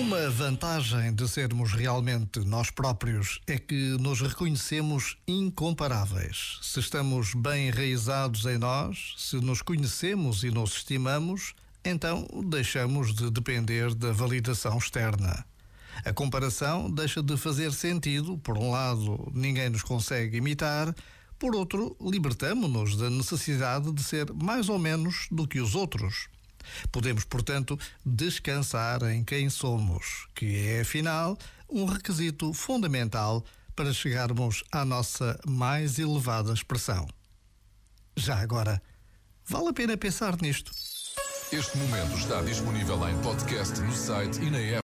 Uma vantagem de sermos realmente nós próprios é que nos reconhecemos incomparáveis. Se estamos bem enraizados em nós, se nos conhecemos e nos estimamos, então deixamos de depender da validação externa. A comparação deixa de fazer sentido. Por um lado, ninguém nos consegue imitar, por outro, libertamo-nos da necessidade de ser mais ou menos do que os outros. Podemos, portanto, descansar em quem somos, que é, afinal, um requisito fundamental para chegarmos à nossa mais elevada expressão. Já agora, vale a pena pensar nisto. Este momento está disponível em podcast no site e na app.